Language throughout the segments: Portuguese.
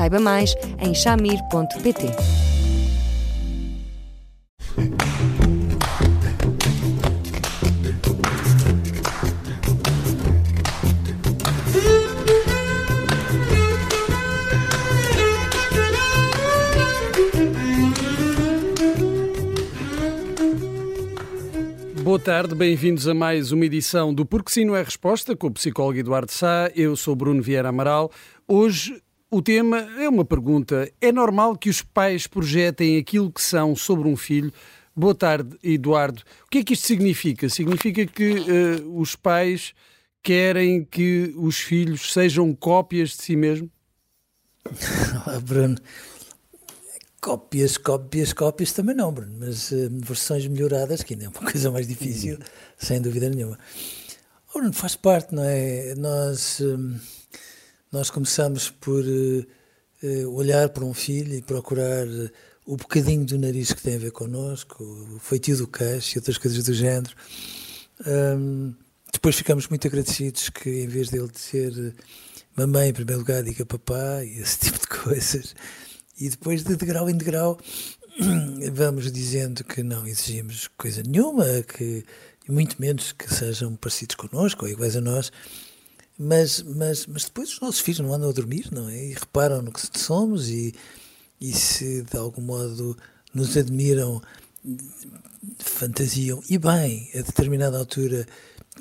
Saiba mais em chamir.pt. Boa tarde, bem-vindos a mais uma edição do Porque Sim Não é Resposta com o psicólogo Eduardo Sá. Eu sou Bruno Vieira Amaral. Hoje o tema é uma pergunta. É normal que os pais projetem aquilo que são sobre um filho? Boa tarde, Eduardo. O que é que isto significa? Significa que uh, os pais querem que os filhos sejam cópias de si mesmo? Olá, Bruno. Cópias, cópias, cópias também não, Bruno, mas uh, versões melhoradas, que ainda é uma coisa mais difícil, sem dúvida nenhuma. Oh, Bruno, faz parte, não é? Nós. Uh, nós começamos por uh, olhar para um filho e procurar uh, o bocadinho do nariz que tem a ver connosco, o feitio do queixo e outras coisas do género. Um, depois ficamos muito agradecidos que, em vez dele dizer mamãe, em primeiro lugar, diga papá e esse tipo de coisas. E depois, de degrau em degrau, vamos dizendo que não exigimos coisa nenhuma, que muito menos que sejam parecidos connosco ou iguais a nós mas, mas, mas depois os nossos filhos não andam a dormir, não é? E reparam no que somos e, e se de algum modo nos admiram, fantasiam. E bem, a determinada altura,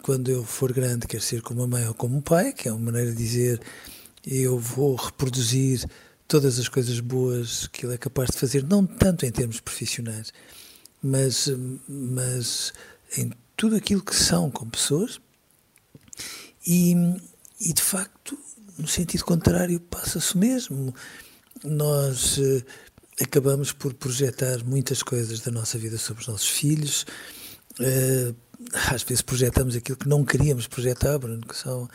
quando eu for grande, quer ser como a mãe ou como o pai, que é uma maneira de dizer eu vou reproduzir todas as coisas boas que ele é capaz de fazer, não tanto em termos profissionais, mas, mas em tudo aquilo que são como pessoas. E, e de facto, no sentido contrário, passa-se mesmo. Nós uh, acabamos por projetar muitas coisas da nossa vida sobre os nossos filhos. Uh, às vezes projetamos aquilo que não queríamos projetar, Bruno, que são,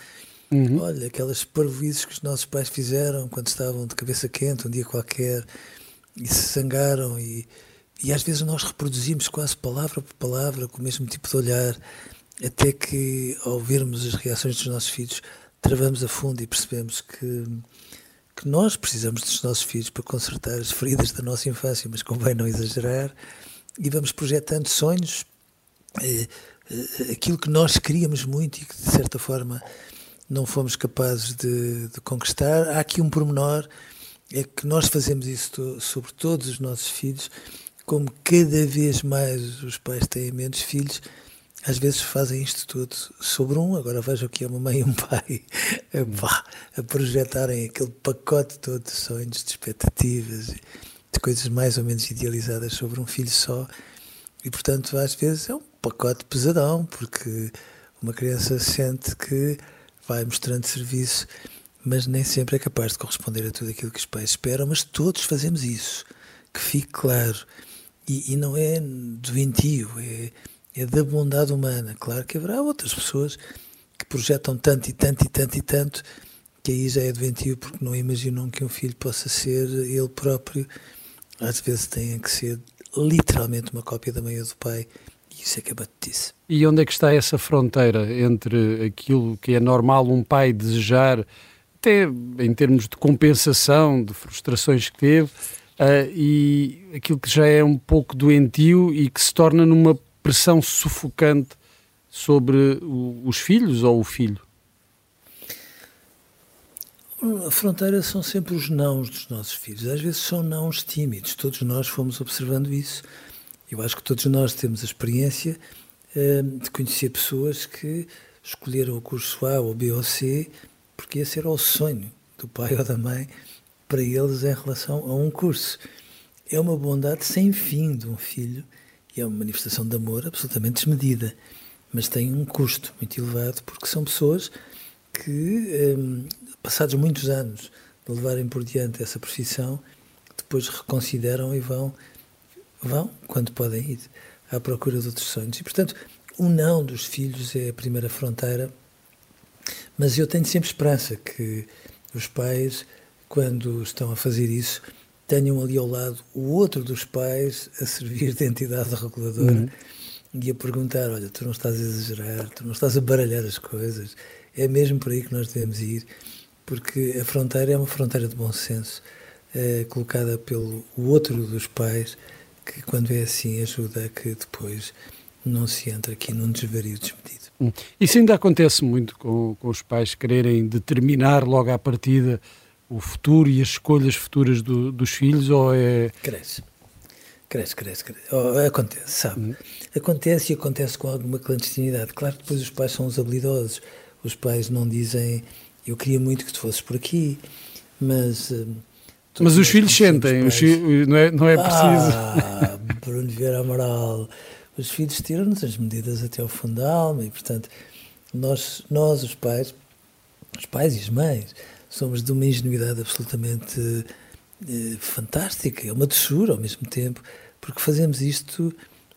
uhum. olha, aquelas parvoízes que os nossos pais fizeram quando estavam de cabeça quente, um dia qualquer, e se zangaram, e, e às vezes nós reproduzimos quase palavra por palavra, com o mesmo tipo de olhar, até que, ao vermos as reações dos nossos filhos, travamos a fundo e percebemos que, que nós precisamos dos nossos filhos para consertar as feridas da nossa infância, mas convém não exagerar, e vamos projetando sonhos, eh, eh, aquilo que nós queríamos muito e que, de certa forma, não fomos capazes de, de conquistar. Há aqui um pormenor, é que nós fazemos isso sobre todos os nossos filhos, como cada vez mais os pais têm menos filhos, às vezes fazem isto tudo sobre um, agora vejo que é uma mãe e um pai a, a projetarem aquele pacote todo de sonhos, de expectativas, de coisas mais ou menos idealizadas sobre um filho só. E portanto, às vezes é um pacote pesadão, porque uma criança sente que vai mostrando serviço, mas nem sempre é capaz de corresponder a tudo aquilo que os pais esperam, mas todos fazemos isso, que fique claro. E, e não é doentio, é é da bondade humana. Claro que haverá outras pessoas que projetam tanto e tanto e tanto e tanto que aí já é doentio porque não imaginam que um filho possa ser ele próprio. Às vezes tem que ser literalmente uma cópia da mãe ou do pai e isso é que é batutice. E onde é que está essa fronteira entre aquilo que é normal um pai desejar, até em termos de compensação de frustrações que teve, uh, e aquilo que já é um pouco doentio e que se torna numa pressão sufocante sobre o, os filhos ou o filho? A fronteira são sempre os nãos dos nossos filhos. Às vezes são nãos tímidos. Todos nós fomos observando isso. Eu acho que todos nós temos a experiência uh, de conhecer pessoas que escolheram o curso A ou B ou C porque esse era o sonho do pai ou da mãe para eles em relação a um curso. É uma bondade sem fim de um filho e é uma manifestação de amor absolutamente desmedida, mas tem um custo muito elevado porque são pessoas que, um, passados muitos anos de levarem por diante essa profissão, depois reconsideram e vão, vão quando podem ir à procura de outros sonhos. E, portanto, o não dos filhos é a primeira fronteira, mas eu tenho sempre esperança que os pais, quando estão a fazer isso, tenham ali ao lado o outro dos pais a servir de entidade reguladora uhum. e a perguntar: olha, tu não estás a exagerar, tu não estás a baralhar as coisas, é mesmo por aí que nós devemos ir, porque a fronteira é uma fronteira de bom senso, é, colocada pelo outro dos pais, que quando é assim ajuda a que depois não se entre aqui num desvario desmedido. Hum. Isso ainda acontece muito com, com os pais quererem determinar logo à partida o futuro e as escolhas futuras do, dos filhos ou é... Cresce. Cresce, cresce, cresce. Oh, acontece, sabe? Hum. Acontece e acontece com alguma clandestinidade. Claro que depois os pais são os habilidosos. Os pais não dizem, eu queria muito que tu fosses por aqui, mas... Hum, mas os filhos sentem, os filhos, não, é, não é preciso. Ah, Bruno Vieira Amaral, os filhos tiram-nos as medidas até ao fundo da alma e, portanto, nós, nós os pais, os pais e as mães, somos de uma ingenuidade absolutamente eh, fantástica, é uma doçura ao mesmo tempo, porque fazemos isto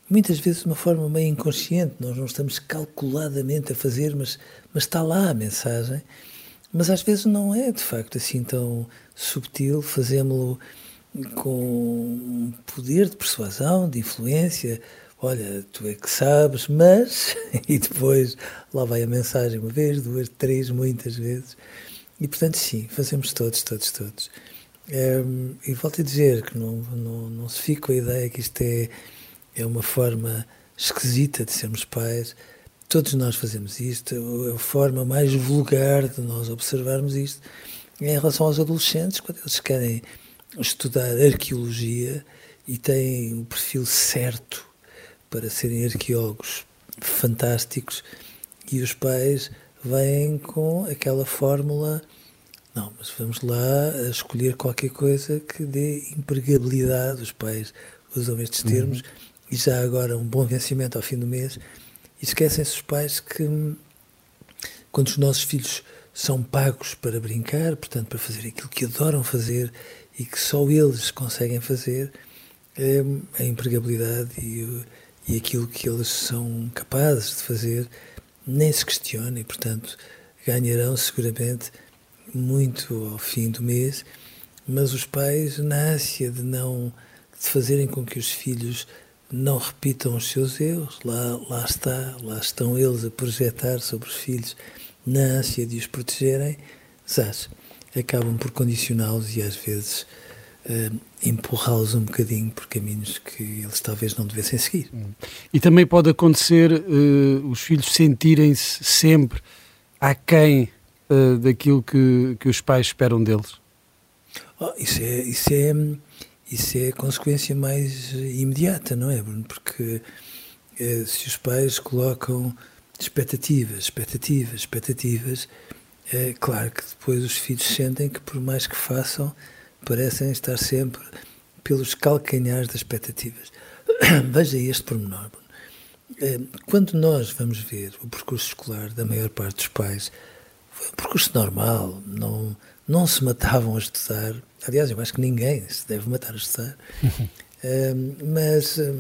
muitas vezes de uma forma meio inconsciente, nós não estamos calculadamente a fazer, mas, mas está lá a mensagem, mas às vezes não é de facto assim tão subtil, fazemos-lo com poder de persuasão, de influência, olha, tu é que sabes, mas. E depois lá vai a mensagem uma vez, duas, três, muitas vezes. E portanto, sim, fazemos todos, todos, todos. Um, e volto a dizer que não, não, não se fica com a ideia que isto é, é uma forma esquisita de sermos pais. Todos nós fazemos isto. A forma mais vulgar de nós observarmos isto é em relação aos adolescentes, quando eles querem estudar arqueologia e têm o perfil certo para serem arqueólogos fantásticos e os pais vêm com aquela fórmula não, mas vamos lá escolher qualquer coisa que dê empregabilidade, os pais usam estes uhum. termos, uhum. e já agora um bom vencimento ao fim do mês, e esquecem-se os pais que quando os nossos filhos são pagos para brincar, portanto para fazer aquilo que adoram fazer e que só eles conseguem fazer, é a empregabilidade e e aquilo que eles são capazes de fazer nem se questiona e, portanto, ganharão seguramente muito ao fim do mês, mas os pais, na ânsia de não de fazerem com que os filhos não repitam os seus erros, lá, lá está, lá estão eles a projetar sobre os filhos, na ânsia de os protegerem, zás, acabam por condicioná-los e às vezes uh, empurrá-los um bocadinho por caminhos que eles talvez não devessem seguir. Hum. E também pode acontecer uh, os filhos sentirem-se sempre aquém uh, daquilo que, que os pais esperam deles? Oh, isso, é, isso, é, isso é a consequência mais imediata, não é, Bruno? Porque uh, se os pais colocam expectativas, expectativas, expectativas, é claro que depois os filhos sentem que por mais que façam, parecem estar sempre pelos calcanhares das expectativas. Veja este pormenor. Eh, quando nós vamos ver o percurso escolar da maior parte dos pais, foi um percurso normal, não, não se matavam a estudar. Aliás, eu acho que ninguém se deve matar a estudar. Eh, mas, eh,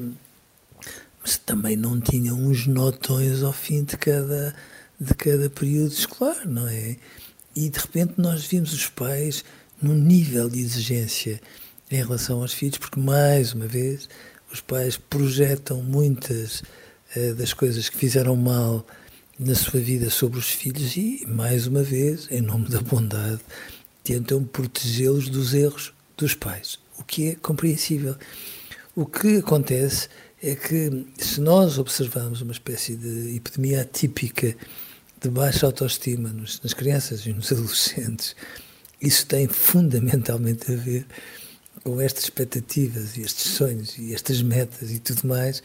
mas também não tinham uns notões ao fim de cada, de cada período escolar, não é? E de repente nós vimos os pais no nível de exigência em relação aos filhos, porque, mais uma vez, os pais projetam muitas uh, das coisas que fizeram mal na sua vida sobre os filhos e, mais uma vez, em nome da bondade, tentam protegê-los dos erros dos pais, o que é compreensível. O que acontece é que, se nós observamos uma espécie de epidemia atípica de baixa autoestima nos, nas crianças e nos adolescentes, isso tem fundamentalmente a ver com estas expectativas e estes sonhos e estas metas e tudo mais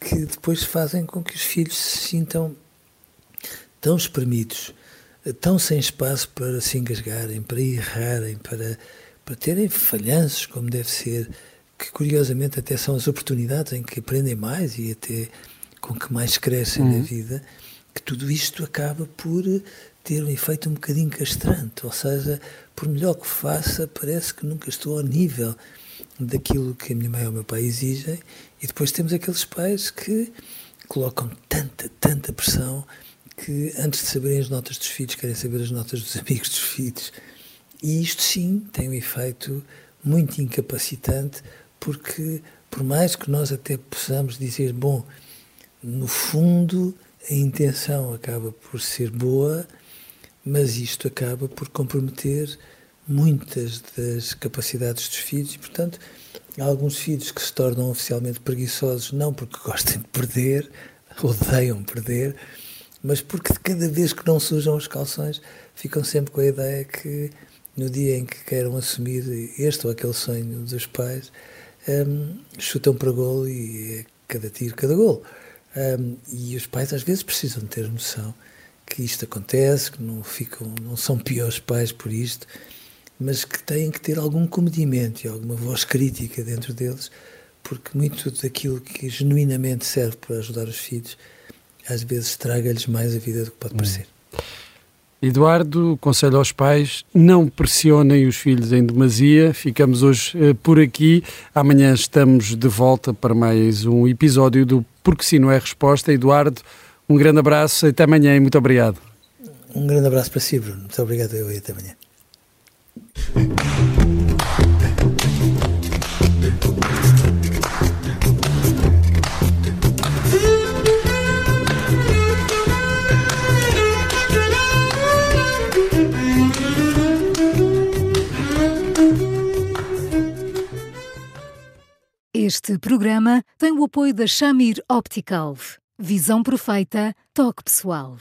que depois fazem com que os filhos se sintam tão espremidos, tão sem espaço para se engasgarem, para errarem, para, para terem falhanços como deve ser, que curiosamente até são as oportunidades em que aprendem mais e até com que mais crescem uhum. na vida, que tudo isto acaba por ter um efeito um bocadinho castrante, ou seja, por melhor que faça, parece que nunca estou ao nível daquilo que a minha mãe ou o meu pai exigem, e depois temos aqueles pais que colocam tanta, tanta pressão que antes de saberem as notas dos filhos, querem saber as notas dos amigos dos filhos. E isto sim tem um efeito muito incapacitante, porque por mais que nós até possamos dizer, bom, no fundo a intenção acaba por ser boa, mas isto acaba por comprometer muitas das capacidades dos filhos e, portanto, há alguns filhos que se tornam oficialmente preguiçosos não porque gostem de perder, odeiam perder, mas porque cada vez que não sujam os calções ficam sempre com a ideia que no dia em que queiram assumir este ou aquele sonho dos pais, um, chutam para gol e é cada tiro, cada gol. Um, e os pais às vezes precisam ter noção que isto acontece, que não ficam, não são piores pais por isto, mas que têm que ter algum comedimento e alguma voz crítica dentro deles, porque muito daquilo que genuinamente serve para ajudar os filhos, às vezes estraga-lhes mais a vida do que pode hum. parecer. Eduardo, conselho aos pais, não pressionem os filhos em demasia. Ficamos hoje uh, por aqui. Amanhã estamos de volta para mais um episódio do Porque Se Não É Resposta. Eduardo, um grande abraço, até amanhã e muito obrigado. Um grande abraço para si, Bruno. Muito obrigado eu e até amanhã. Este programa tem o apoio da Shamir Optical. Visão perfeita, toque pessoal.